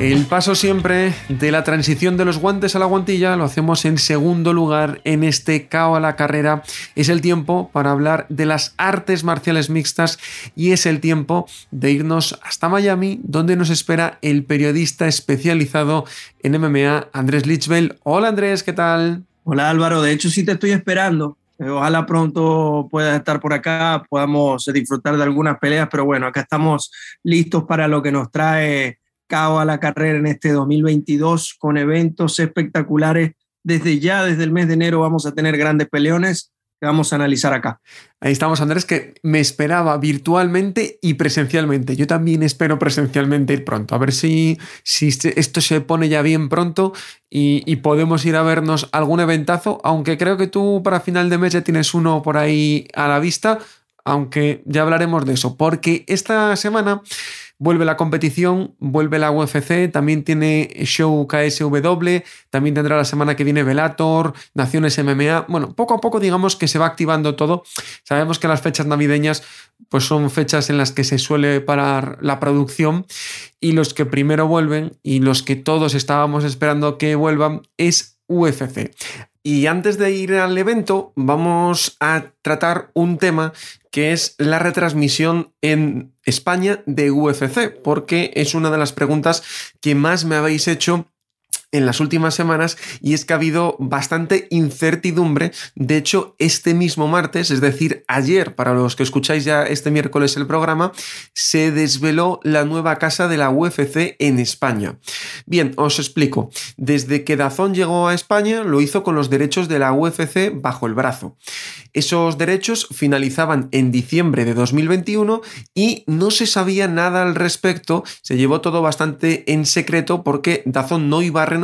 El paso siempre de la transición de los guantes a la guantilla lo hacemos en segundo lugar en este cao a la carrera. Es el tiempo para hablar de las artes marciales mixtas y es el tiempo de irnos hasta Miami, donde nos espera el periodista especializado en MMA, Andrés Lichbel. Hola Andrés, ¿qué tal? Hola Álvaro, de hecho sí te estoy esperando. Eh, ojalá pronto puedas estar por acá, podamos disfrutar de algunas peleas, pero bueno, acá estamos listos para lo que nos trae cao a la carrera en este 2022 con eventos espectaculares. Desde ya, desde el mes de enero, vamos a tener grandes peleones que vamos a analizar acá. Ahí estamos, Andrés, que me esperaba virtualmente y presencialmente. Yo también espero presencialmente ir pronto. A ver si, si esto se pone ya bien pronto y, y, podemos ir a vernos algún eventazo, aunque creo que tú para final de mes ya tienes uno por ahí a la vista, aunque ya hablaremos de eso, porque esta semana Vuelve la competición, vuelve la UFC, también tiene show KSW, también tendrá la semana que viene Velator, Naciones MMA. Bueno, poco a poco digamos que se va activando todo. Sabemos que las fechas navideñas pues son fechas en las que se suele parar la producción y los que primero vuelven y los que todos estábamos esperando que vuelvan es UFC. Y antes de ir al evento, vamos a tratar un tema que es la retransmisión en España de UFC, porque es una de las preguntas que más me habéis hecho en las últimas semanas y es que ha habido bastante incertidumbre. De hecho, este mismo martes, es decir, ayer, para los que escucháis ya este miércoles el programa, se desveló la nueva casa de la UFC en España. Bien, os explico. Desde que Dazón llegó a España, lo hizo con los derechos de la UFC bajo el brazo. Esos derechos finalizaban en diciembre de 2021 y no se sabía nada al respecto. Se llevó todo bastante en secreto porque Dazón no iba a renovar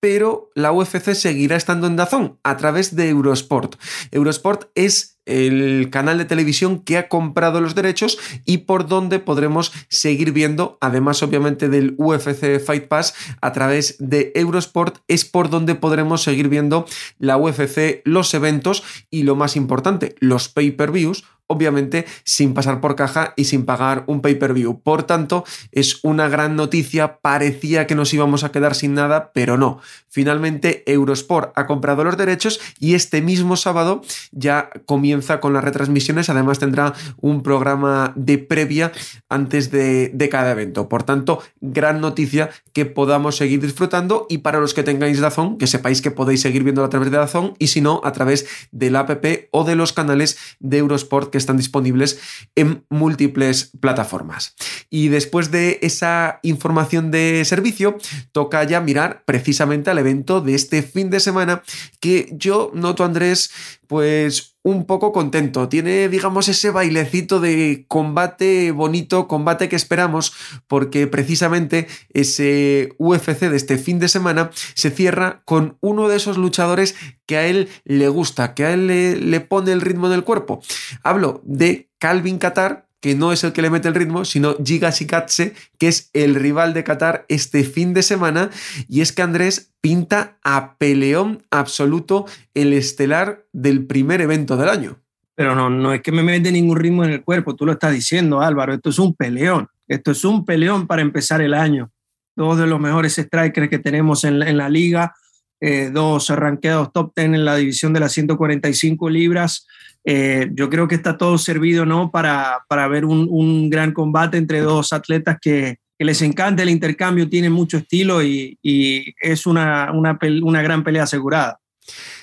pero la UFC seguirá estando en Dazón a través de Eurosport. Eurosport es el canal de televisión que ha comprado los derechos y por donde podremos seguir viendo, además obviamente del UFC Fight Pass a través de Eurosport, es por donde podremos seguir viendo la UFC, los eventos y lo más importante, los pay-per-views obviamente sin pasar por caja y sin pagar un pay-per-view. Por tanto, es una gran noticia, parecía que nos íbamos a quedar sin nada, pero no. Finalmente, Eurosport ha comprado los derechos y este mismo sábado ya comienza con las retransmisiones, además tendrá un programa de previa antes de, de cada evento. Por tanto, gran noticia que podamos seguir disfrutando y para los que tengáis Dazón, que sepáis que podéis seguir viendo a través de Dazón y si no, a través del app o de los canales de Eurosport que están disponibles en múltiples plataformas. Y después de esa información de servicio, toca ya mirar precisamente al evento de este fin de semana que yo noto, Andrés, pues un poco contento. Tiene, digamos, ese bailecito de combate bonito, combate que esperamos, porque precisamente ese UFC de este fin de semana se cierra con uno de esos luchadores que a él le gusta, que a él le, pone el ritmo del cuerpo. Hablo de Calvin Qatar, que no es el que le mete el ritmo, sino Giga Sikatse, que es el rival de Qatar este fin de semana. Y es que Andrés pinta a peleón absoluto el estelar del primer evento del año. Pero no, no es que me mete ningún ritmo en el cuerpo, tú lo estás diciendo, Álvaro. Esto es un peleón. Esto es un peleón para empezar el año. Dos de los mejores strikers que tenemos en la, en la liga, eh, dos arranqueados top 10 en la división de las 145 libras. Eh, yo creo que está todo servido ¿no? para, para ver un, un, gran combate entre dos atletas que, les encanta el intercambio, tienen mucho estilo y, y es una, una, una gran pelea asegurada.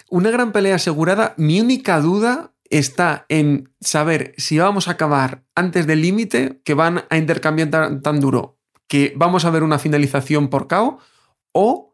Una gran pelea asegurada. Mi única duda está en saber si vamos a acabar antes del límite, que van a intercambiar tan, tan, duro, que vamos a ver una finalización por KO, o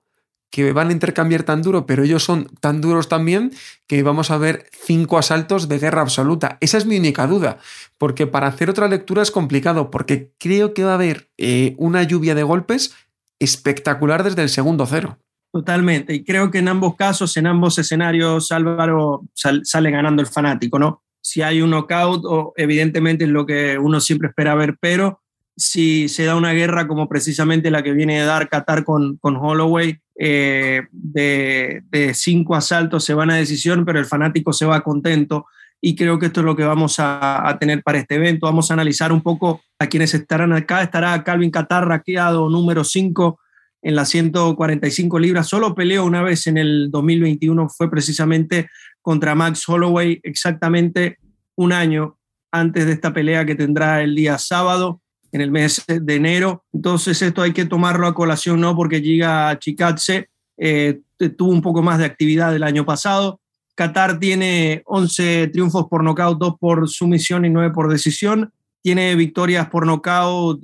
que van a intercambiar tan duro, pero ellos son tan duros también que vamos a ver cinco asaltos de guerra absoluta. Esa es mi única duda, porque para hacer otra lectura es complicado, porque creo que va a haber eh, una lluvia de golpes espectacular desde el segundo cero. Totalmente, y creo que en ambos casos, en ambos escenarios, Álvaro sale ganando el fanático, ¿no? Si hay un knockout, o evidentemente es lo que uno siempre espera ver, pero si se da una guerra como precisamente la que viene de dar Qatar con, con Holloway, eh, de, cinco asaltos se van a decisión, pero el fanático se va contento. Y creo que esto es lo que vamos a, tener para este evento. Vamos a analizar un poco a quienes estarán acá. Estará Calvin Qatar, raqueado número 5 en las 145 libras. Solo peleó una vez en el 2021, fue precisamente contra Max Holloway, exactamente un año antes de esta pelea que tendrá el día sábado en el mes de enero. Entonces esto hay que tomarlo a colación, ¿no? Porque llega Chikatse, eh, tuvo un poco más de actividad el año pasado. Qatar tiene 11 triunfos por nocaut, 2 por sumisión y 9 por decisión. Tiene victorias por nocaut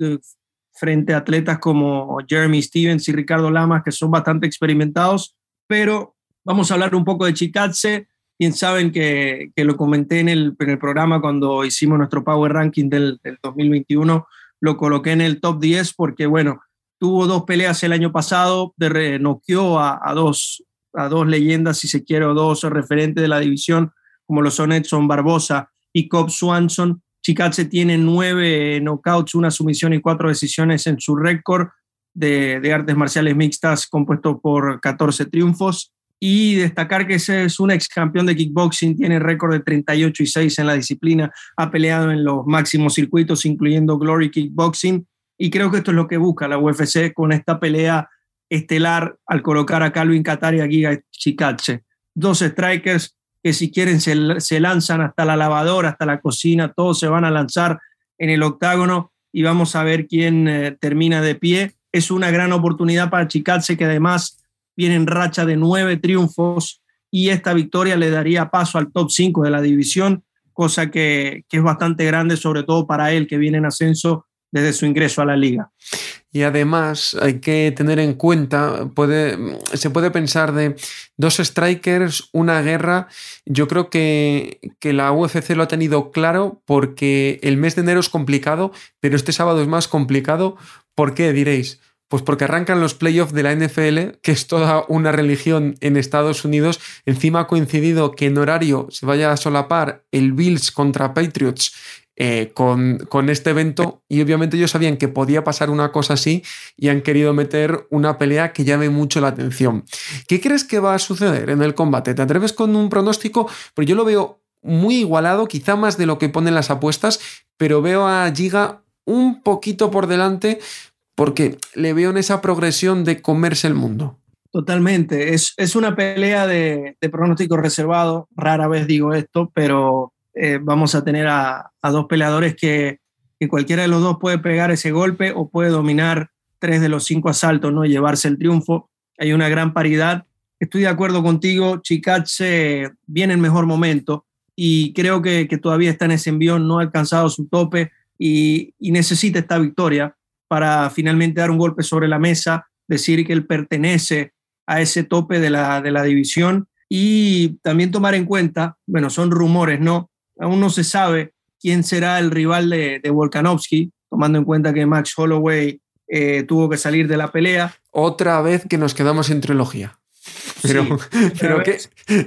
frente a atletas como Jeremy Stevens y Ricardo Lamas, que son bastante experimentados. Pero vamos a hablar un poco de Chikatse. Bien saben que, que lo comenté en el, en el, programa cuando hicimos nuestro Power Ranking del, del 2021 lo coloqué en el top 10 porque, bueno, tuvo dos peleas el año pasado, de noqueó a, a, dos, a dos leyendas, si se quiere, o dos referentes de la división, como lo son Edson Barbosa y Cobb Swanson. Chikatse tiene nueve knockouts, una sumisión y cuatro decisiones en su récord de, de, artes marciales mixtas, compuesto por 14 triunfos. Y destacar que ese es un ex campeón de kickboxing, tiene récord de 38 y 6 en la disciplina, ha peleado en los máximos circuitos, incluyendo Glory Kickboxing. Y creo que esto es lo que busca la UFC con esta pelea estelar al colocar a Calvin Qatar y a Giga Chikache. Dos strikers que si quieren se, se lanzan hasta la lavadora, hasta la cocina, todos se van a lanzar en el octágono y vamos a ver quién eh, termina de pie. Es una gran oportunidad para Chikatse que además viene en racha de nueve triunfos y esta victoria le daría paso al top 5 de la división, cosa que, que, es bastante grande, sobre todo para él que viene en ascenso desde su ingreso a la liga. Y además hay que tener en cuenta, puede, se puede pensar de dos strikers, una guerra. Yo creo que, que la UFC lo ha tenido claro porque el mes de enero es complicado, pero este sábado es más complicado. ¿Por qué diréis? Pues porque arrancan los playoffs de la NFL, que es toda una religión en Estados Unidos. Encima ha coincidido que en horario se vaya a solapar el Bills contra Patriots eh, con, con, este evento y obviamente ellos sabían que podía pasar una cosa así y han querido meter una pelea que llame mucho la atención. ¿Qué crees que va a suceder en el combate? ¿Te atreves con un pronóstico? Pero yo lo veo muy igualado, quizá más de lo que ponen las apuestas, pero veo a Giga un poquito por delante porque le veo en esa progresión de comerse el mundo. Totalmente, es, es una pelea de, pronóstico reservado, rara vez digo esto, pero eh, vamos a tener a, dos peleadores que, que, cualquiera de los dos puede pegar ese golpe o puede dominar tres de los cinco asaltos, ¿no? llevarse el triunfo. Hay una gran paridad. Estoy de acuerdo contigo, Chikatse viene en mejor momento y creo que, todavía está en ese envión, no ha alcanzado su tope y, y necesita esta victoria para finalmente dar un golpe sobre la mesa, decir que él pertenece a ese tope de la, de la división y también tomar en cuenta, bueno, son rumores, ¿no? Aún no se sabe quién será el rival de, de Volkanovski, tomando en cuenta que Max Holloway eh, tuvo que salir de la pelea. Otra vez que nos quedamos en trilogía. Pero, sí, pero ¿qué,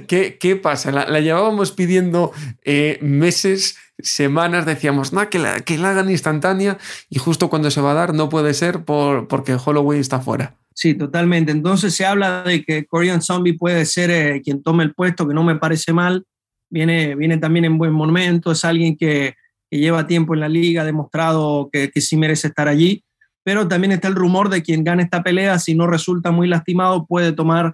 ¿qué, ¿qué, pasa? La, la llevábamos pidiendo eh, meses semanas decíamos, nah, que, la, que la hagan instantánea y justo cuando se va a dar no puede ser por, porque Holloway está fuera. Sí, totalmente. Entonces se habla de que Korean Zombie puede ser eh, quien tome el puesto, que no me parece mal. Viene, viene también en buen momento, es alguien que, que lleva tiempo en la liga, ha demostrado que, que sí merece estar allí. Pero también está el rumor de quien gane esta pelea, si no resulta muy lastimado, puede tomar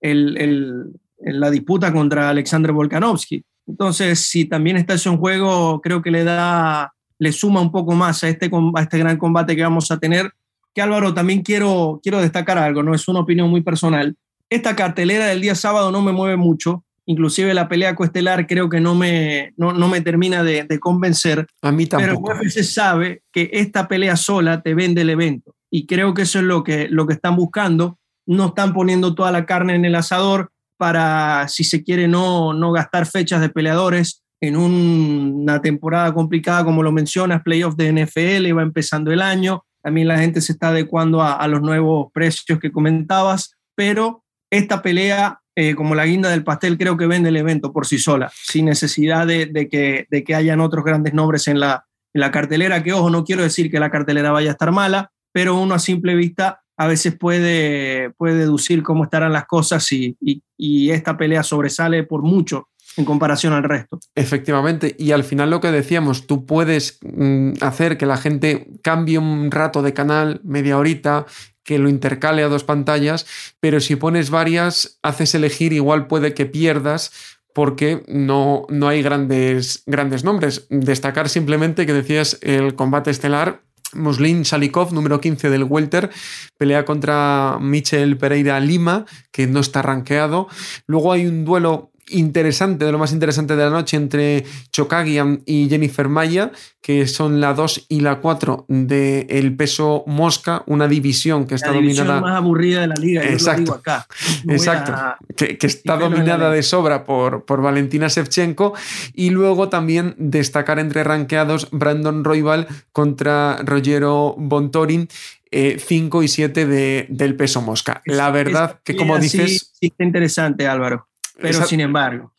el, el, la disputa contra Alexander Volkanovski. Entonces, si también está eso en juego, creo que le da, le suma un poco más a este, a este gran combate que vamos a tener. Que Álvaro, también quiero, quiero destacar algo, no es una opinión muy personal. Esta cartelera del día sábado no me mueve mucho, inclusive la pelea coestelar creo que no me, no, no me termina de, de, convencer. A mí tampoco. Pero UFC sabe que esta pelea sola te vende el evento y creo que eso es lo que, lo que están buscando no están poniendo toda la carne en el asador para, si se quiere, no, no gastar fechas de peleadores en una temporada complicada, como lo mencionas, playoff de NFL, va empezando el año, también la gente se está adecuando a, los nuevos precios que comentabas, pero esta pelea, eh, como la guinda del pastel, creo que vende el evento por sí sola, sin necesidad de, que, de que hayan otros grandes nombres en la, en la cartelera, que ojo, no quiero decir que la cartelera vaya a estar mala, pero uno a simple vista a veces puede, puede deducir cómo estarán las cosas y, y, esta pelea sobresale por mucho en comparación al resto. Efectivamente, y al final lo que decíamos, tú puedes mm, hacer que la gente cambie un rato de canal, media horita, que lo intercale a dos pantallas, pero si pones varias, haces elegir, igual puede que pierdas porque no, no hay grandes, grandes nombres. Destacar simplemente que decías el combate estelar Muslin Salikov, número 15 del Welter, pelea contra Michel Pereira Lima, que no está rankeado. Luego hay un duelo interesante, de lo más interesante de la noche, entre Chokagian y Jennifer Maya, que son la 2 y la 4 del peso mosca, una división que está la dominada. más aburrida de la liga, exacto, acá. exacto, que, está dominada de sobra por, por Valentina Shevchenko. Y luego también destacar entre ranqueados Brandon Roybal contra Rogero Bontorin. 5 eh, y 7 de, del peso mosca. La verdad que, como dices. Sí, está interesante, Álvaro pero sin embargo.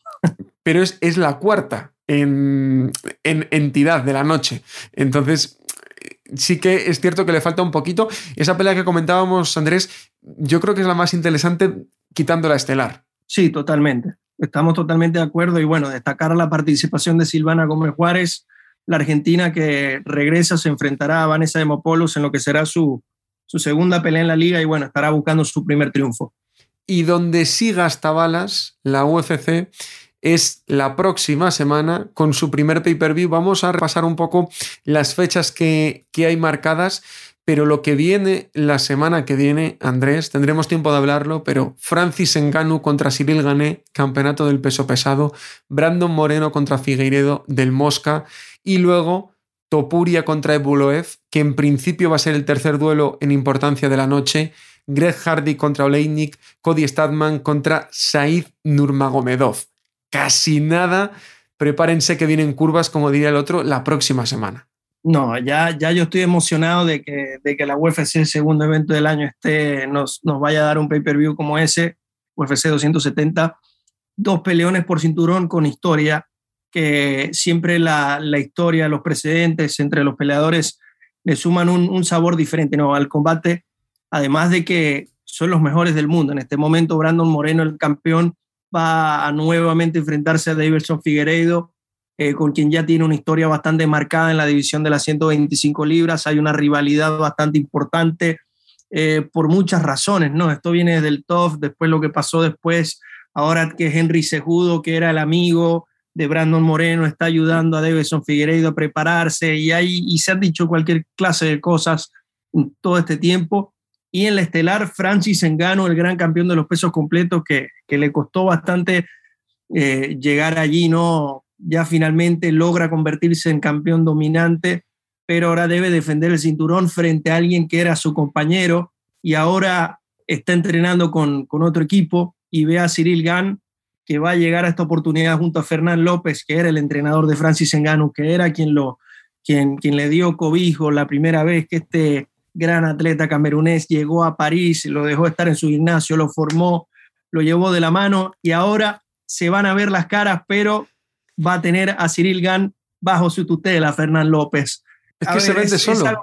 Pero es, es la cuarta en, entidad de la noche. Entonces, sí que es cierto que le falta un poquito. Esa pelea que comentábamos, Andrés, yo creo que es la más interesante quitando la estelar. Sí, totalmente. Estamos totalmente de acuerdo. Y bueno, destacar la participación de Silvana Gómez Juárez, la argentina que regresa, se enfrentará a Vanessa Demopoulos en lo que será su, su segunda pelea en la liga y bueno, estará buscando su primer triunfo. Y donde sí gasta balas la UFC es la próxima semana con su primer pay-per-view. Vamos a repasar un poco las fechas que, hay marcadas, pero lo que viene la semana que viene, Andrés, tendremos tiempo de hablarlo, pero Francis Enganu contra Cyril Gané, campeonato del peso pesado, Brandon Moreno contra Figueiredo del Mosca y luego Topuria contra Ebuloev, que en principio va a ser el tercer duelo en importancia de la noche Greg Hardy contra Oleinik, Cody Stadman contra Said Nurmagomedov. Casi nada. Prepárense que vienen curvas, como diría el otro, la próxima semana. No, ya, ya yo estoy emocionado de que, de que la UFC, el segundo evento del año, esté, nos, nos vaya a dar un pay-per-view como ese, UFC 270. Dos peleones por cinturón con historia, que siempre la, la historia, los precedentes entre los peleadores le suman un, un sabor diferente ¿no? al combate además de que son los mejores del mundo. En este momento, Brandon Moreno, el campeón, va a nuevamente enfrentarse a Davidson Figueiredo, eh, con quien ya tiene una historia bastante marcada en la división de las 125 libras. Hay una rivalidad bastante importante eh, por muchas razones, ¿no? Esto viene del top, después lo que pasó después, ahora que Henry Sejudo, que era el amigo de Brandon Moreno, está ayudando a Davidson Figueiredo a prepararse y, hay, y se han dicho cualquier clase de cosas todo este tiempo y en la estelar Francis Engano, el gran campeón de los pesos completos, que, le costó bastante eh, llegar allí, ¿no? Ya finalmente logra convertirse en campeón dominante, pero ahora debe defender el cinturón frente a alguien que era su compañero y ahora está entrenando con, otro equipo y ve a Cyril Gann que va a llegar a esta oportunidad junto a Fernán López, que era el entrenador de Francis Engano, que era quien, lo, quien, quien le dio cobijo la primera vez que este gran atleta camerunés, llegó a París, lo dejó estar en su gimnasio, lo formó, lo llevó de la mano y ahora se van a ver las caras, pero va a tener a Cyril Gann bajo su tutela, Fernán López. Es que se vende solo.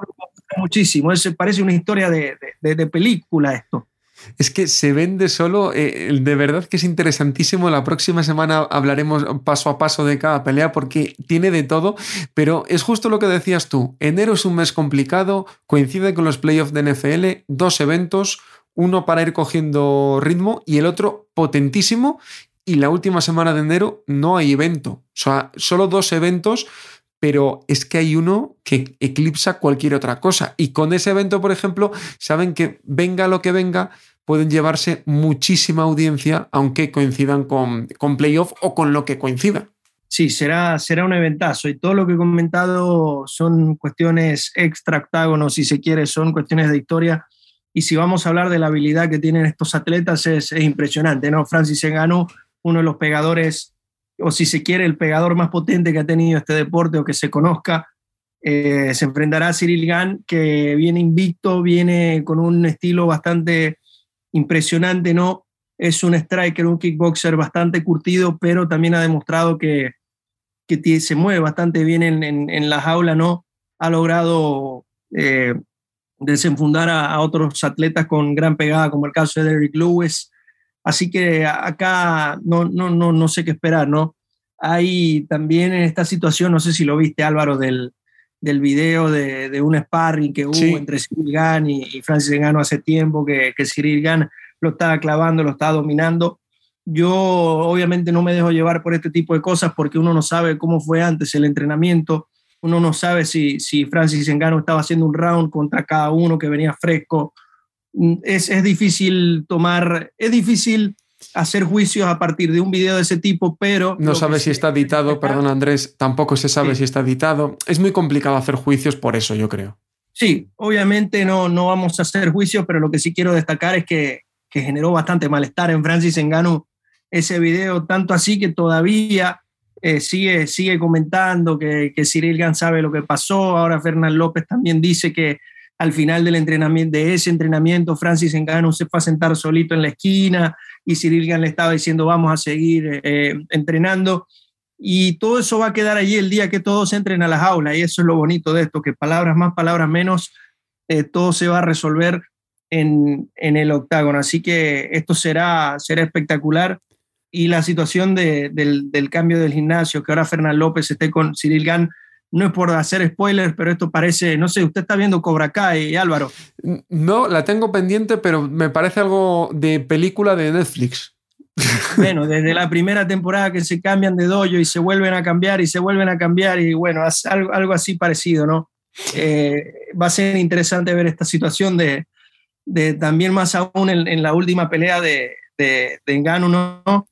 muchísimo, es, parece una historia de, de película esto. Es que se vende solo, eh, de verdad que es interesantísimo. La próxima semana hablaremos paso a paso de cada pelea porque tiene de todo, pero es justo lo que decías tú. Enero es un mes complicado, coincide con los playoffs de NFL, dos eventos, uno para ir cogiendo ritmo y el otro potentísimo. Y la última semana de enero no hay evento, o sea, solo dos eventos pero es que hay uno que eclipsa cualquier otra cosa. Y con ese evento, por ejemplo, saben que venga lo que venga, pueden llevarse muchísima audiencia, aunque coincidan con, con playoff o con lo que coincida. Sí, será, será un eventazo. Y todo lo que he comentado son cuestiones extra octágonos, si se quiere, son cuestiones de historia Y si vamos a hablar de la habilidad que tienen estos atletas, es, impresionante, ¿no? Francis Ngannou, uno de los pegadores, o si se quiere, el pegador más potente que ha tenido este deporte o que se conozca, eh, se enfrentará a Cyril Gann, que viene invicto, viene con un estilo bastante impresionante, ¿no? Es un striker, un kickboxer bastante curtido, pero también ha demostrado que, que se mueve bastante bien en, en, la jaula, ¿no? Ha logrado eh, desenfundar a, otros atletas con gran pegada, como el caso de Derrick Lewis. Así que acá no, no, no, no sé qué esperar, ¿no? Hay también en esta situación, no sé si lo viste Álvaro, del, del video de, de un sparring que hubo entre Cyril Gann y, Francis Ngannou hace tiempo, que, que Cyril Gann lo estaba clavando, lo estaba dominando. Yo obviamente no me dejo llevar por este tipo de cosas porque uno no sabe cómo fue antes el entrenamiento, uno no sabe si, si Francis Ngannou estaba haciendo un round contra cada uno que venía fresco. Mm, es, es difícil tomar, es difícil hacer juicios a partir de un video de ese tipo, pero... No sabe si está editado, perdón Andrés, tampoco se sabe si está editado. Es muy complicado hacer juicios por eso, yo creo. Sí, obviamente no, no vamos a hacer juicios, pero lo que sí quiero destacar es que, que generó bastante malestar en Francis Engano ese video, tanto así que todavía eh, sigue, sigue comentando que, que Cyril Gann sabe lo que pasó. Ahora Fernán López también dice que al final del entrenamiento, de ese entrenamiento, Francis Engano se fue a sentar solito en la esquina y Cyril Gann le estaba diciendo vamos a seguir eh, entrenando. Y todo eso va a quedar allí el día que todos entren a las aulas. Y eso es lo bonito de esto, que palabras más, palabras menos, eh, todo se va a resolver en, en, el octágono. Así que esto será, será espectacular. Y la situación de, del, del, cambio del gimnasio, que ahora Fernán López esté con Cyril Gann, no es por hacer spoilers, pero esto parece, no sé, usted está viendo Cobra Kai, Álvaro. No, la tengo pendiente, pero me parece algo de película de Netflix. Bueno, desde la primera temporada que se cambian de dojo y se vuelven a cambiar y se vuelven a cambiar y bueno, algo, algo así parecido, ¿no? Eh, va a ser interesante ver esta situación de, de también más aún en, la última pelea de, de, de Engano, ¿no?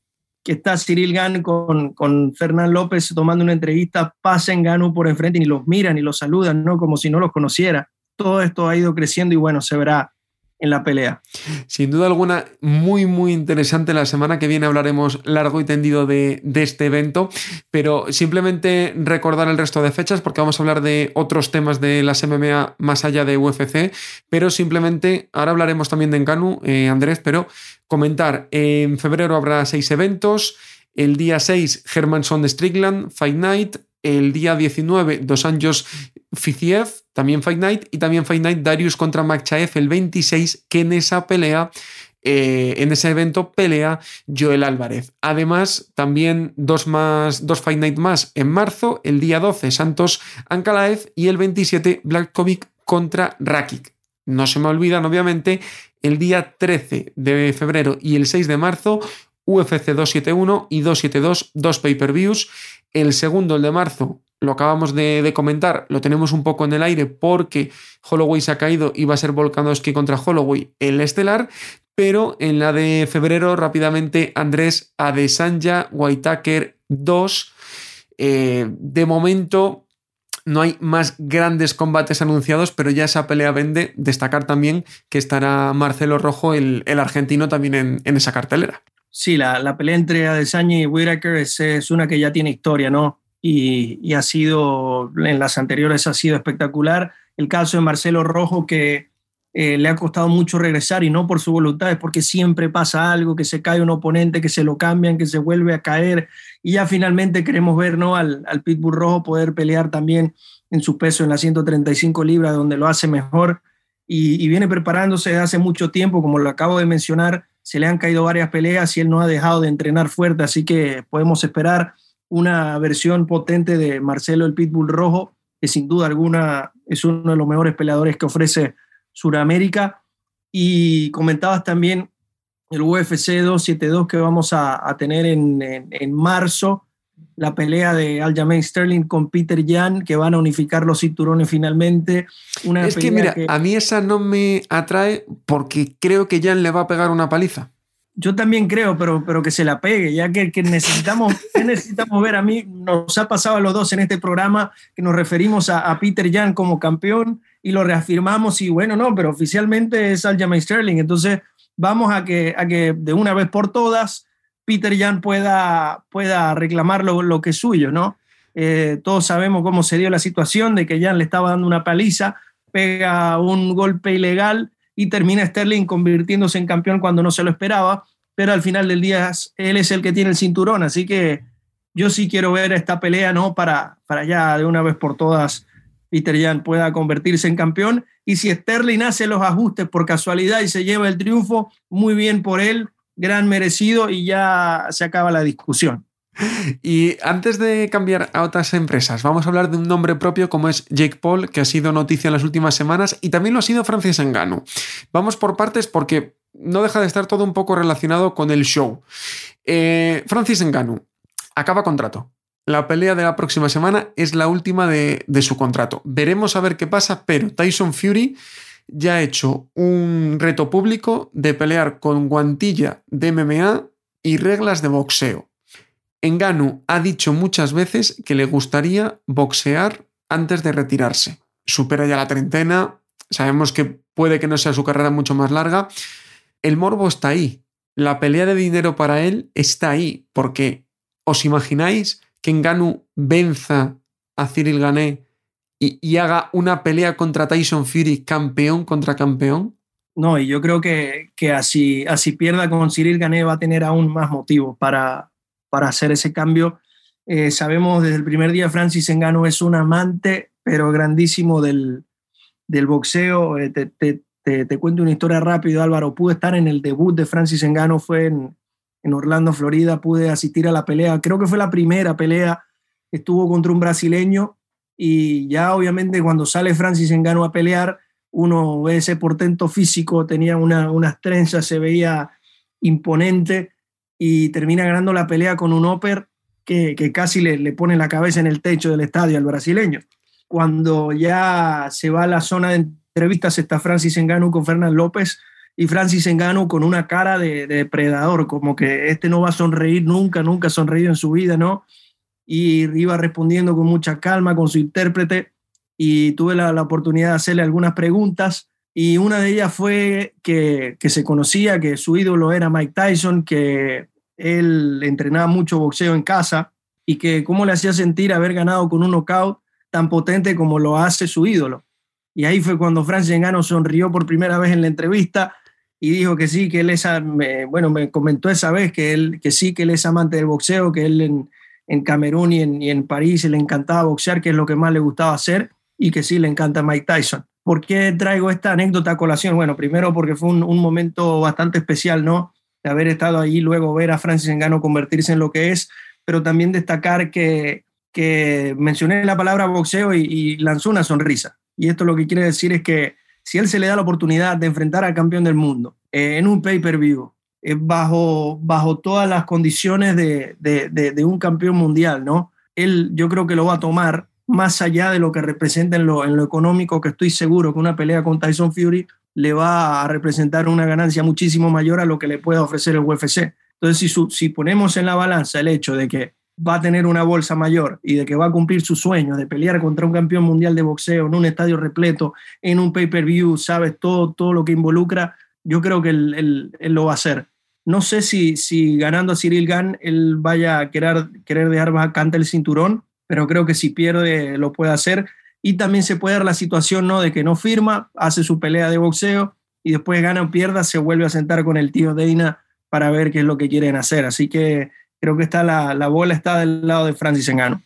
Que está Cyril Gann con, con Fernán López tomando una entrevista, pasa en Gano por enfrente y los miran y los saludan, ¿no? Como si no los conociera. Todo esto ha ido creciendo y bueno, se verá en la pelea. Sin duda alguna, muy, muy interesante. La semana que viene hablaremos largo y tendido de, de, este evento, pero simplemente recordar el resto de fechas porque vamos a hablar de otros temas de las MMA más allá de UFC, pero simplemente ahora hablaremos también de Encanu, eh, Andrés, pero comentar, en febrero habrá seis eventos. El día 6, Hermanson de Strickland, Fight Night. El día 19, Dos Anjos Fiziev, también Fight Night. Y también Fight Night Darius contra Makchaev el 26, que en esa pelea eh, en ese evento pelea Joel Álvarez. Además, también dos, más, dos Fight Night más en marzo, el día 12 Santos Ankalaev y el 27 Blakovic contra Rakic. No se me olvidan, obviamente, el día 13 de febrero y el 6 de marzo, UFC 271 y 272, dos pay-per-views. El segundo, el de marzo, lo acabamos de, comentar, lo tenemos un poco en el aire porque Holloway se ha caído y va a ser Volkanovski contra Holloway el estelar, pero en la de febrero rápidamente Andrés Adesanya, Whitaker 2. Eh, de momento no hay más grandes combates anunciados, pero ya esa pelea vende. Destacar también que estará Marcelo Rojo, el, argentino, también en, esa cartelera. Sí, la, pelea entre Adesanya y Whitaker es, una que ya tiene historia, ¿no? Y, y, ha sido, en las anteriores ha sido espectacular. El caso de Marcelo Rojo, que eh, le ha costado mucho regresar y no por su voluntad, es porque siempre pasa algo, que se cae un oponente, que se lo cambian, que se vuelve a caer y ya finalmente queremos ver ¿no? al, al Pitbull Rojo poder pelear también en su peso en las 135 libras, donde lo hace mejor y, viene preparándose desde hace mucho tiempo, como lo acabo de mencionar, se le han caído varias peleas y él no ha dejado de entrenar fuerte, así que podemos esperar una versión potente de Marcelo el Pitbull Rojo, que sin duda alguna es uno de los mejores peleadores que ofrece Suramérica. Y comentabas también el UFC 272 que vamos a, tener en, en, marzo, la pelea de Aljamain Sterling con Peter Jan, que van a unificar los cinturones finalmente. Una es que mira, a mí esa no me atrae porque creo que Jan le va a pegar una paliza. Yo también creo, pero, pero que se la pegue, ya que, que necesitamos, necesitamos ver. A mí nos ha pasado a los dos en este programa que nos referimos a, a Peter Jan como campeón y lo reafirmamos y bueno, no, pero oficialmente es Aljamain Sterling. Entonces vamos a que, a que de una vez por todas Peter Jan pueda, pueda reclamar lo, que es suyo, ¿no? Eh, todos sabemos cómo se dio la situación de que Jan le estaba dando una paliza, pega un golpe ilegal y termina Sterling convirtiéndose en campeón cuando no se lo esperaba, pero al final del día él es el que tiene el cinturón, así que yo sí quiero ver esta pelea, ¿no? Para, para ya de una vez por todas Peter Jan pueda convertirse en campeón y si Sterling hace los ajustes por casualidad y se lleva el triunfo, muy bien por él, gran merecido y ya se acaba la discusión. Y antes de cambiar a otras empresas, vamos a hablar de un nombre propio como es Jake Paul, que ha sido noticia en las últimas semanas y también lo ha sido Francis Ngannou. Vamos por partes porque no deja de estar todo un poco relacionado con el show. Eh, Francis Ngannou acaba contrato. La pelea de la próxima semana es la última de su contrato. Veremos a ver qué pasa, pero Tyson Fury ya ha hecho un reto público de pelear con guantilla de MMA y reglas de boxeo. Enganu ha dicho muchas veces que le gustaría boxear antes de retirarse. Supera ya la treintena, sabemos que puede que no sea su carrera mucho más larga. El morbo está ahí. La pelea de dinero para él está ahí, porque ¿os imagináis que Enganu venza a Cyril Gané y, haga una pelea contra Tyson Fury campeón contra campeón? No, y yo creo que, que así, así pierda con Cyril Gané va a tener aún más motivos para, para hacer ese cambio. Eh, sabemos desde el primer día Francis Engano es un amante, pero grandísimo del, del boxeo. Eh, te, te, te, cuento una historia rápida, Álvaro. Pude estar en el debut de Francis Engano, fue en, en Orlando, Florida. Pude asistir a la pelea. Creo que fue la primera pelea. Estuvo contra un brasileño y ya obviamente cuando sale Francis Engano a pelear, uno ve ese portento físico, tenía una, unas trenzas, se veía imponente y termina ganando la pelea con un upper que, que casi le, le, pone la cabeza en el techo del estadio al brasileño. Cuando ya se va a la zona de entrevistas está Francis Engano con Fernán López y Francis Engano con una cara de, de depredador, como que este no va a sonreír nunca, nunca ha sonreído en su vida, ¿no? Y iba respondiendo con mucha calma con su intérprete y tuve la, oportunidad de hacerle algunas preguntas y una de ellas fue que, que, se conocía, que su ídolo era Mike Tyson, que él entrenaba mucho boxeo en casa y que cómo le hacía sentir haber ganado con un knockout tan potente como lo hace su ídolo. Y ahí fue cuando Francis Engano sonrió por primera vez en la entrevista y dijo que sí, que él es, bueno, me comentó esa vez que él, que sí, que él es amante del boxeo, que él en Camerún y en, y en París le encantaba boxear, que es lo que más le gustaba hacer, y que sí le encanta Mike Tyson. ¿Por qué traigo esta anécdota a colación? Bueno, primero porque fue un, un momento bastante especial, ¿no? De haber estado ahí, luego ver a Francis Engano convertirse en lo que es, pero también destacar que, que mencioné la palabra boxeo y, y lanzó una sonrisa. Y esto lo que quiere decir es que si él se le da la oportunidad de enfrentar al campeón del mundo eh, en un pay-per-view, eh, bajo, bajo todas las condiciones de, de, de, un campeón mundial, ¿no? Él yo creo que lo va a tomar más allá de lo que representa en lo, en lo económico, que estoy seguro que una pelea con Tyson Fury le va a representar una ganancia muchísimo mayor a lo que le puede ofrecer el UFC. Entonces, si, si ponemos en la balanza el hecho de que va a tener una bolsa mayor y de que va a cumplir su sueño de pelear contra un campeón mundial de boxeo en un estadio repleto, en un pay-per-view, sabes todo, todo lo que involucra, yo creo que él, él, lo va a hacer. No sé si, si ganando a Cyril Gann él vaya a querer, querer dejar vacante el cinturón, pero creo que si pierde lo puede hacer. Y también se puede dar la situación ¿no? de que no firma, hace su pelea de boxeo y después gana o pierda, se vuelve a sentar con el tío Dana para ver qué es lo que quieren hacer. Así que creo que está la, la bola está del lado de Francis Engano.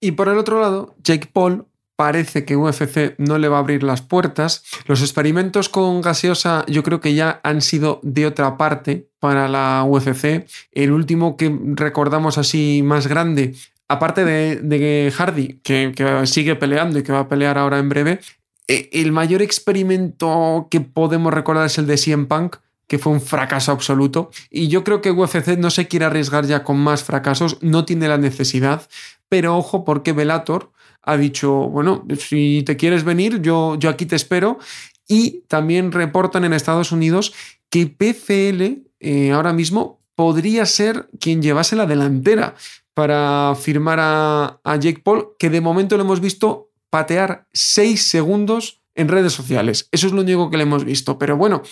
Y por el otro lado, Jake Paul parece que UFC no le va a abrir las puertas. Los experimentos con gaseosa yo creo que ya han sido de otra parte para la UFC. El último que recordamos así más grande, aparte de, Hardy, que, que, sigue peleando y que va a pelear ahora en breve, eh, el mayor experimento que podemos recordar es el de CM Punk, que fue un fracaso absoluto. Y yo creo que UFC no se quiere arriesgar ya con más fracasos, no tiene la necesidad, pero ojo porque Velator ha dicho, bueno, si te quieres venir, yo, yo aquí te espero. Y también reportan en Estados Unidos que PCL eh, ahora mismo podría ser quien llevase la delantera para firmar a, a Jake Paul, que de momento lo hemos visto patear seis segundos en redes sociales. Eso es lo único que le hemos visto. Pero bueno,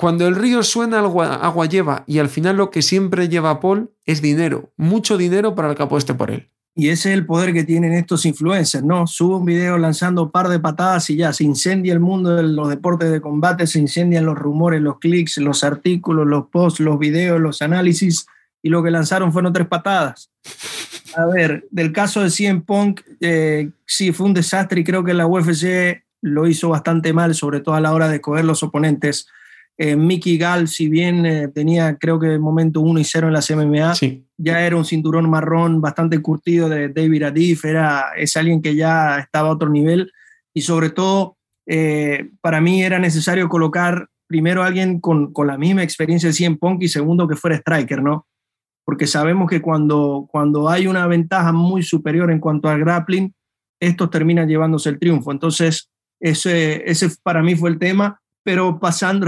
cuando el río suena, agua, lleva y al final lo que siempre lleva Paul es dinero, mucho dinero para el que apueste por él. Y ese es el poder que tienen estos influencers, ¿no? Sube un video lanzando un par de patadas y ya se incendia el mundo de los deportes de combate, se incendian los rumores, los clics, los artículos, los posts, los videos, los análisis y lo que lanzaron fueron tres patadas. A ver, del caso de CM Punk, eh, sí, fue un desastre y creo que la UFC lo hizo bastante mal, sobre todo a la hora de coger los oponentes. Eh, Mickey Gall, si bien eh, tenía creo que el momento 1 y 0 en las MMA, ya era un cinturón marrón bastante curtido de David Adif, era, es alguien que ya estaba a otro nivel y sobre todo para mí era necesario colocar primero a alguien con, con, la misma experiencia de CM Punk y segundo que fuera striker, ¿no? porque sabemos que cuando, cuando hay una ventaja muy superior en cuanto al grappling, estos terminan llevándose el triunfo. Entonces, ese, ese para mí fue el tema, pero pasando,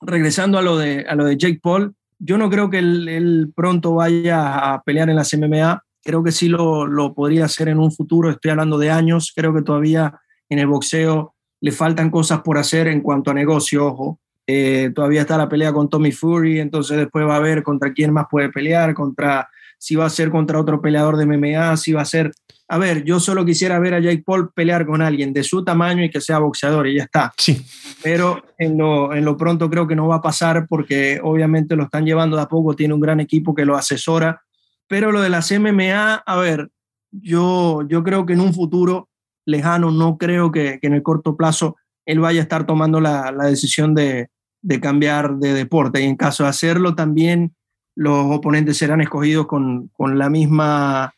regresando a lo, de, a lo de Jake Paul, yo no creo que él, pronto vaya a pelear en las MMA, creo que sí lo, lo podría hacer en un futuro, estoy hablando de años, creo que todavía en el boxeo le faltan cosas por hacer en cuanto a negocio, ojo, eh, todavía está la pelea con Tommy Fury, entonces después va a ver contra quién más puede pelear, contra si va a ser contra otro peleador de MMA, si va a ser... A ver, yo solo quisiera ver a Jake Paul pelear con alguien de su tamaño y que sea boxeador y ya está. Sí. Pero en lo, en lo pronto creo que no va a pasar porque obviamente lo están llevando de a poco, tiene un gran equipo que lo asesora. Pero lo de las MMA, a ver, yo, yo creo que en un futuro lejano, no creo que, que en el corto plazo él vaya a estar tomando la, la decisión de, de cambiar de deporte. Y en caso de hacerlo, también los oponentes serán escogidos con, con la misma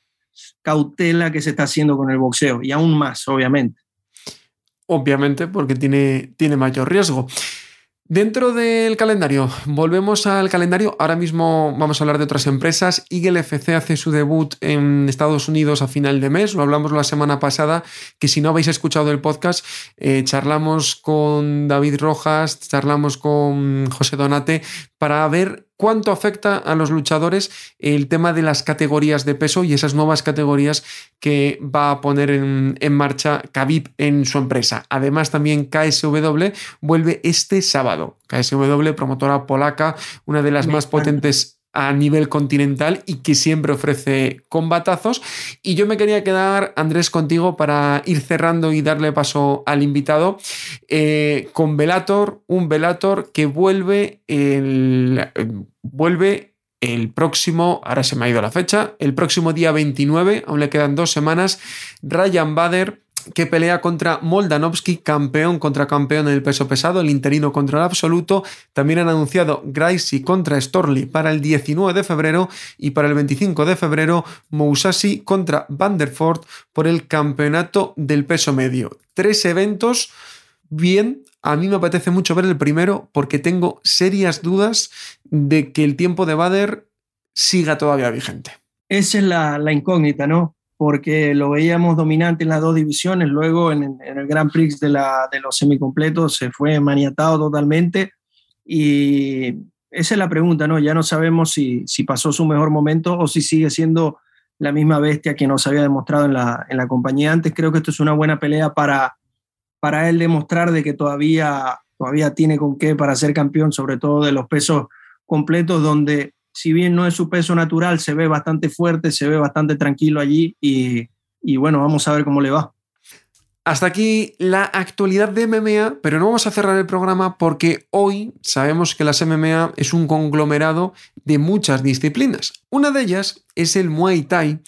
cautela que se está haciendo con el boxeo, y aún más, obviamente. Obviamente, porque tiene, tiene mayor riesgo. Dentro del calendario, volvemos al calendario. Ahora mismo vamos a hablar de otras empresas. Eagle FC hace su debut en Estados Unidos a final de mes. Lo hablamos la semana pasada, que si no habéis escuchado el podcast, eh, charlamos con David Rojas, charlamos con José Donate para ver cuánto afecta a los luchadores el tema de las categorías de peso y esas nuevas categorías que va a poner en, marcha Khabib en su empresa. Además, también KSW vuelve este sábado. KSW, promotora polaca, una de las más potentes a nivel continental y que siempre ofrece combatazos. Y yo me quería quedar, Andrés, contigo para ir cerrando y darle paso al invitado eh, con Velator, un Velator que vuelve el, vuelve el próximo, ahora se me ha ido la fecha, el próximo día 29, aún le quedan dos semanas, Ryan Bader que pelea contra Moldanovski, campeón contra campeón en el peso pesado, el interino contra el absoluto. También han anunciado Gracie contra Storley para el 19 de febrero y para el 25 de febrero Mousasi contra Vanderford por el campeonato del peso medio. Tres eventos bien. A mí me apetece mucho ver el primero porque tengo serias dudas de que el tiempo de Bader siga todavía vigente. Esa es la incógnita, ¿no? Porque lo veíamos dominante en las dos divisiones, luego en, el Grand Prix de, la, de los semicompletos se fue maniatado totalmente y esa es la pregunta, ¿no? Ya no sabemos si, si pasó su mejor momento o si sigue siendo la misma bestia que nos había demostrado en la, en la compañía antes. Creo que esto es una buena pelea para, para él demostrar de que todavía, todavía tiene con qué para ser campeón, sobre todo de los pesos completos, donde si bien no es su peso natural, se ve bastante fuerte, se ve bastante tranquilo allí y, bueno, vamos a ver cómo le va. Hasta aquí la actualidad de MMA, pero no vamos a cerrar el programa porque hoy sabemos que las MMA es un conglomerado de muchas disciplinas. Una de ellas es el Muay Thai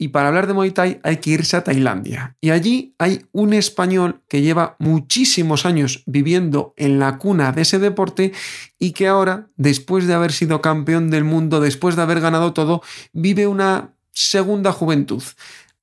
y para hablar de Muay Thai hay que irse a Tailandia. Y allí hay un español que lleva muchísimos años viviendo en la cuna de ese deporte y que ahora, después de haber sido campeón del mundo, después de haber ganado todo, vive una segunda juventud.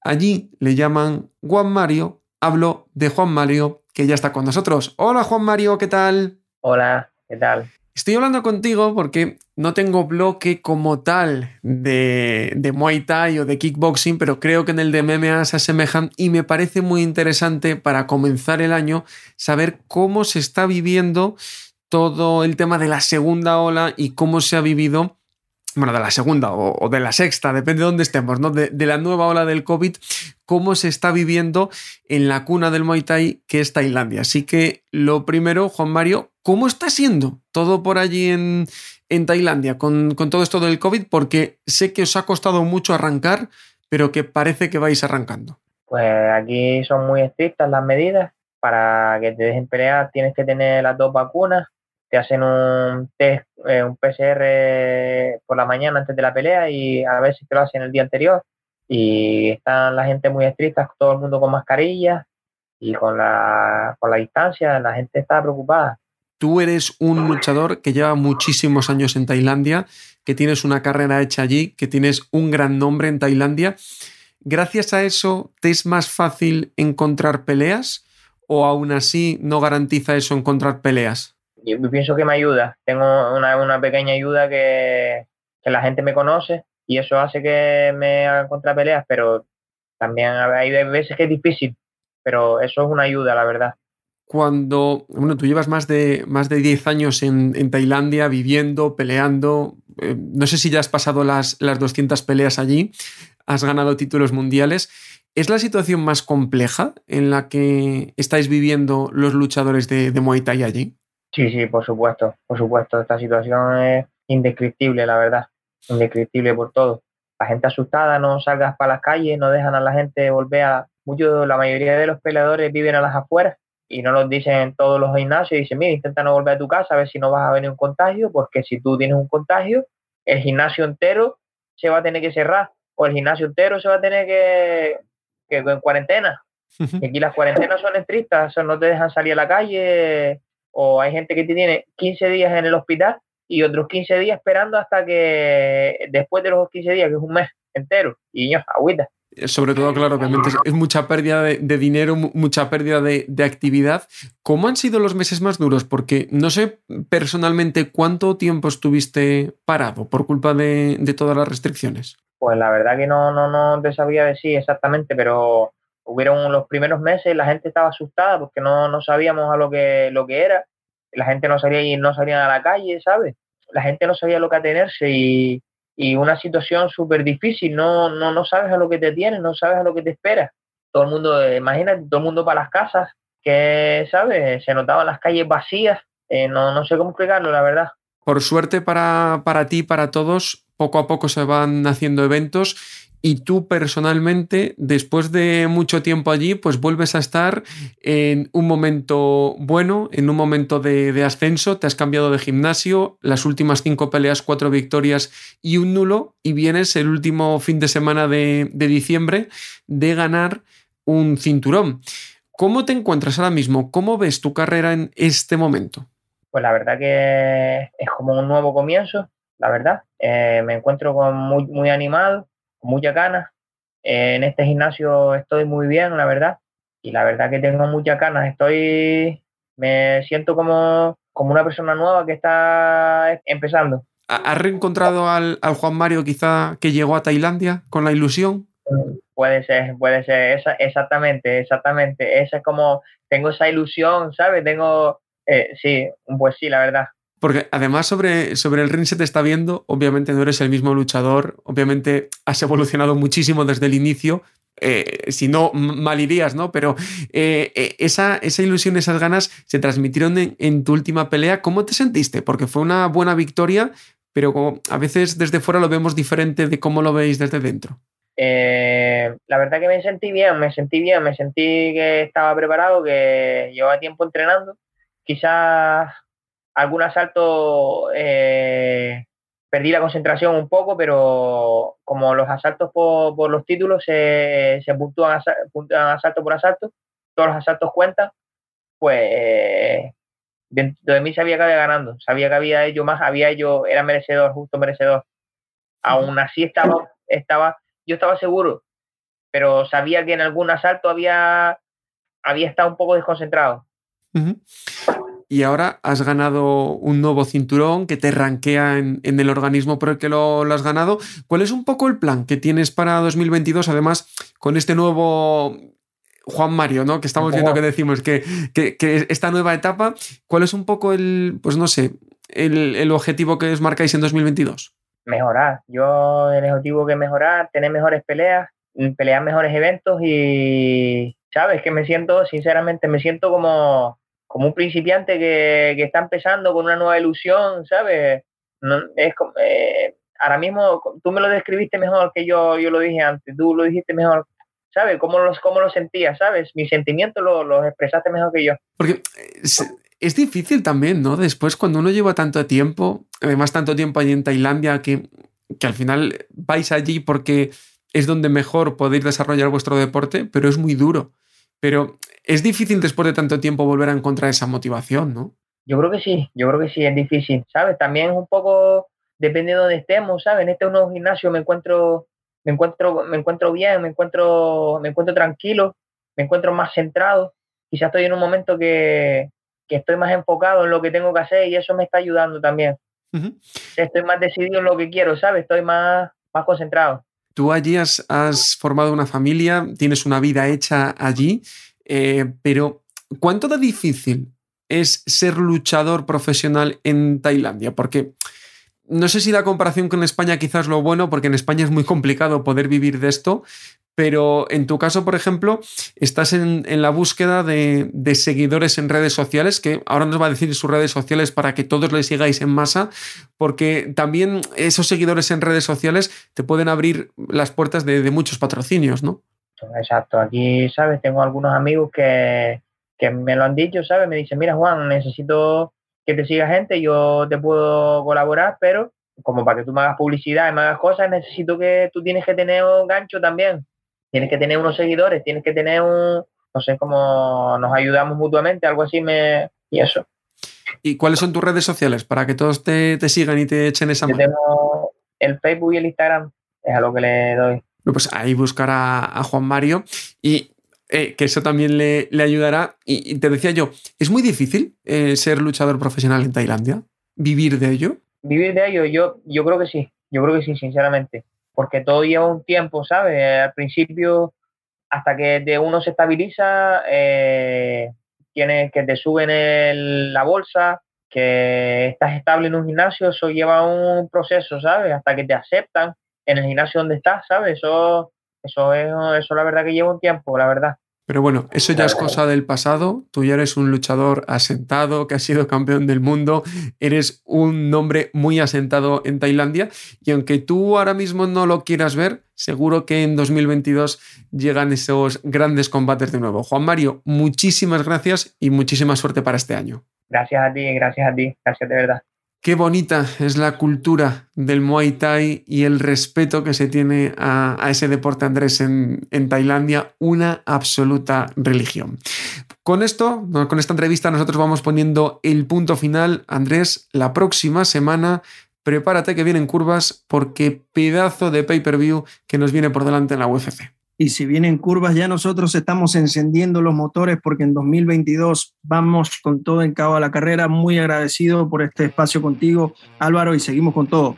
Allí le llaman Juan Mario. Hablo de Juan Mario, que ya está con nosotros. Hola Juan Mario, ¿qué tal? Hola, ¿qué tal? Estoy hablando contigo porque no tengo bloque como tal de, de, Muay Thai o de kickboxing, pero creo que en el de MMA se asemejan y me parece muy interesante para comenzar el año saber cómo se está viviendo todo el tema de la segunda ola y cómo se ha vivido bueno, de la segunda o, de la sexta, depende de dónde estemos, ¿no? De, la nueva ola del COVID, cómo se está viviendo en la cuna del Muay Thai, que es Tailandia. Así que lo primero, Juan Mario, ¿cómo está siendo todo por allí en, en Tailandia con, con, todo esto del COVID? Porque sé que os ha costado mucho arrancar, pero que parece que vais arrancando. Pues aquí son muy estrictas las medidas. Para que te dejen pelear tienes que tener las dos vacunas te hacen un test, eh, un PCR por la mañana antes de la pelea y a ver si te lo hacen el día anterior. Y están la gente muy estricta, todo el mundo con mascarillas y con la, con la distancia, la gente está preocupada. Tú eres un luchador que lleva muchísimos años en Tailandia, que tienes una carrera hecha allí, que tienes un gran nombre en Tailandia. Gracias a eso, ¿te es más fácil encontrar peleas o aún así no garantiza eso encontrar peleas? Yo pienso que me ayuda. Tengo una, pequeña ayuda que, la gente me conoce y eso hace que me hagan contrapeleas, pero también hay veces que es difícil, pero eso es una ayuda, la verdad. Cuando, bueno, tú llevas más de, más de 10 años en, Tailandia viviendo, peleando, eh, no sé si ya has pasado las, las 200 peleas allí, has ganado títulos mundiales. ¿Es la situación más compleja en la que estáis viviendo los luchadores de Muay Thai allí? Sí, sí, por supuesto, por supuesto. Esta situación es indescriptible, la verdad. Indescriptible por todo. La gente asustada, no salgas para las calles, no dejan a la gente volver a... Muchos, la mayoría de los peleadores viven a las afueras y no nos dicen en todos los gimnasios. Dicen, mira, intenta no volver a tu casa a ver si no vas a venir un contagio, porque si tú tienes un contagio, el gimnasio entero se va a tener que cerrar o el gimnasio entero se va a tener que, que en cuarentena. Y aquí las cuarentenas son estrictas, no te dejan salir a la calle, o hay gente que tiene 15 días en el hospital y otros 15 días esperando hasta que después de los 15 días, que es un mes entero, y niños, agüita. Sobre todo, claro, obviamente es mucha pérdida de, dinero, mucha pérdida de, actividad. ¿Cómo han sido los meses más duros? Porque no sé personalmente cuánto tiempo estuviste parado por culpa de, de todas las restricciones. Pues la verdad que no, no, no te sabía decir exactamente, pero hubieron los primeros meses, la gente estaba asustada porque no, no sabíamos a lo que, lo que era, la gente no salía y no salía a la calle, ¿sabes? La gente no sabía lo que atenerse y, y una situación súper difícil, no, no, no sabes a lo que te tienes, no sabes a lo que te espera. Todo el mundo, imagínate, todo el mundo para las casas, que, ¿sabes? Se notaban las calles vacías, eh, no, no sé cómo explicarlo, la verdad. Por suerte para, para ti, para todos, poco a poco se van haciendo eventos y tú personalmente, después de mucho tiempo allí, pues vuelves a estar en un momento bueno, en un momento de, ascenso, te has cambiado de gimnasio, las últimas cinco peleas, cuatro victorias y un nulo, y vienes el último fin de semana de, de diciembre de ganar un cinturón. ¿Cómo te encuentras ahora mismo? ¿Cómo ves tu carrera en este momento? Pues la verdad que es como un nuevo comienzo, la verdad. Eh, me encuentro muy, muy animado, muchas ganas. en este gimnasio estoy muy bien, la verdad. Y la verdad que tengo muchas ganas. Estoy, me siento como, como una persona nueva que está empezando. ¿Has reencontrado al, Juan Mario quizá que llegó a Tailandia con la ilusión? Puede ser, puede ser, esa, exactamente, exactamente. Esa es como, tengo esa ilusión, ¿sabes? Tengo, eh, sí, pues sí, la verdad. Porque además sobre, sobre el ring se te está viendo, obviamente no eres el mismo luchador, obviamente has evolucionado muchísimo desde el inicio, eh, si no, mal irías, ¿no? Pero eh, eh, esa, esa, ilusión, esas ganas se transmitieron en, tu última pelea. ¿Cómo te sentiste? Porque fue una buena victoria, pero como a veces desde fuera lo vemos diferente de cómo lo veis desde dentro. la verdad que me sentí bien, me sentí bien, me sentí que estaba preparado, que llevaba tiempo entrenando. Quizás algún asalto eh, perdí la concentración un poco, pero como los asaltos por, los títulos se, se puntúan, asalto por asalto, todos los asaltos cuentan, pues dentro de mí sabía que había ganando, sabía que había hecho más, había hecho, era merecedor, justo merecedor. Aún así estaba, estaba, yo estaba seguro, pero sabía que en algún asalto había, había estado un poco desconcentrado y ahora has ganado un nuevo cinturón que te rankea en, el organismo por el que lo, has ganado. ¿Cuál es un poco el plan que tienes para 2022? Además, con este nuevo Juan Mario, ¿no? Que estamos viendo que decimos que, esta nueva etapa, ¿cuál es un poco el, pues no sé, el, objetivo que os marcáis en 2022? mejorar. Yo el objetivo que mejorar, tener mejores peleas, pelear mejores eventos y, ¿sabes? Que me siento, sinceramente, me siento como, como un principiante que, que está empezando con una nueva ilusión, ¿sabes? No, es como, eh, ahora mismo tú me lo describiste mejor que yo, yo lo dije antes, tú lo dijiste mejor, ¿sabes? ¿Cómo, los, cómo lo sentías, ¿sabes? Mis sentimientos los lo expresaste mejor que yo. Porque es, es, difícil también, ¿no? Después, cuando uno lleva tanto tiempo, además tanto tiempo allí en Tailandia, que, que al final vais allí porque es donde mejor podéis desarrollar vuestro deporte, pero es muy duro. Pero es difícil después de tanto tiempo volver a encontrar esa motivación, ¿no? Yo creo que sí, yo creo que sí, es difícil, ¿sabes? También es un poco, depende de dónde estemos, ¿sabes? En este nuevo gimnasio me encuentro, me encuentro, me encuentro bien, me encuentro, me encuentro tranquilo, me encuentro más centrado. Quizás estoy en un momento que, que estoy más enfocado en lo que tengo que hacer y eso me está ayudando también. Estoy más decidido en lo que quiero, ¿sabes? Estoy más, más concentrado. Tú allí has, formado una familia, tienes una vida hecha allí, eh, pero ¿cuánto de difícil es ser luchador profesional en Tailandia? Porque no sé si la comparación con España quizás lo bueno, porque en España es muy complicado poder vivir de esto, pero en tu caso, por ejemplo, estás en, la búsqueda de, seguidores en redes sociales, que ahora nos va a decir sus redes sociales para que todos le sigáis en masa, porque también esos seguidores en redes sociales te pueden abrir las puertas de, de muchos patrocinios, ¿no? Exacto, aquí, ¿sabes? Tengo algunos amigos que, que me lo han dicho, ¿sabes? Me dicen, mira Juan, necesito que te siga gente, yo te puedo colaborar, pero como para que tú me hagas publicidad y me hagas cosas, necesito que tú tienes que tener un gancho también. Tienes que tener unos seguidores, tienes que tener un, no sé cómo nos ayudamos mutuamente, algo así me... y eso. ¿Y cuáles son tus redes sociales para que todos te, te sigan y te echen esa mano? Tengo el Facebook y el Instagram, es a lo que le doy. Pues ahí buscar a, a Juan Mario y eh, que eso también le, ayudará. Y, te decía yo, ¿es muy difícil eh, ser luchador profesional en Tailandia? ¿Vivir de ello? Vivir de ello, yo, yo creo que sí, yo creo que sí, sinceramente, porque todo lleva un tiempo, ¿sabes? Al principio, hasta que de uno se estabiliza, eh, tienes que te suben la bolsa, que estás estable en un gimnasio, eso lleva un proceso, ¿sabes? Hasta que te aceptan en el gimnasio donde estás, ¿sabes? Eso eso es, eso la verdad que lleva un tiempo, la verdad. Pero bueno, eso ya es cosa del pasado. Tú ya eres un luchador asentado, que has sido campeón del mundo, eres un nombre muy asentado en Tailandia y aunque tú ahora mismo no lo quieras ver, seguro que en 2022 llegan esos grandes combates de nuevo. Juan Mario, muchísimas gracias y muchísima suerte para este año. Gracias a ti, gracias a ti, gracias de verdad. Qué bonita es la cultura del Muay Thai y el respeto que se tiene a, ese deporte, Andrés, en, en, Tailandia, una absoluta religión. Con esto, con esta entrevista, nosotros vamos poniendo el punto final. Andrés, la próxima semana, prepárate que vienen curvas porque pedazo de pay-per-view que nos viene por delante en la UFC. Y si vienen curvas, ya nosotros estamos encendiendo los motores porque en 2022 vamos con todo en cabo a la carrera. Muy agradecido por este espacio contigo, Álvaro, y seguimos con todo.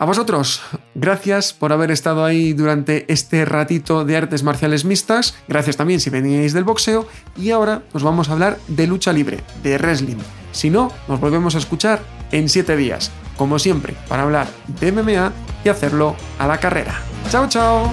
A vosotros, gracias por haber estado ahí durante este ratito de artes marciales mixtas. Gracias también si veníais del boxeo. Y ahora nos vamos a hablar de lucha libre, de wrestling. Si no, nos volvemos a escuchar en siete días, como siempre, para hablar de MMA y hacerlo a la carrera. ¡Chao, chao!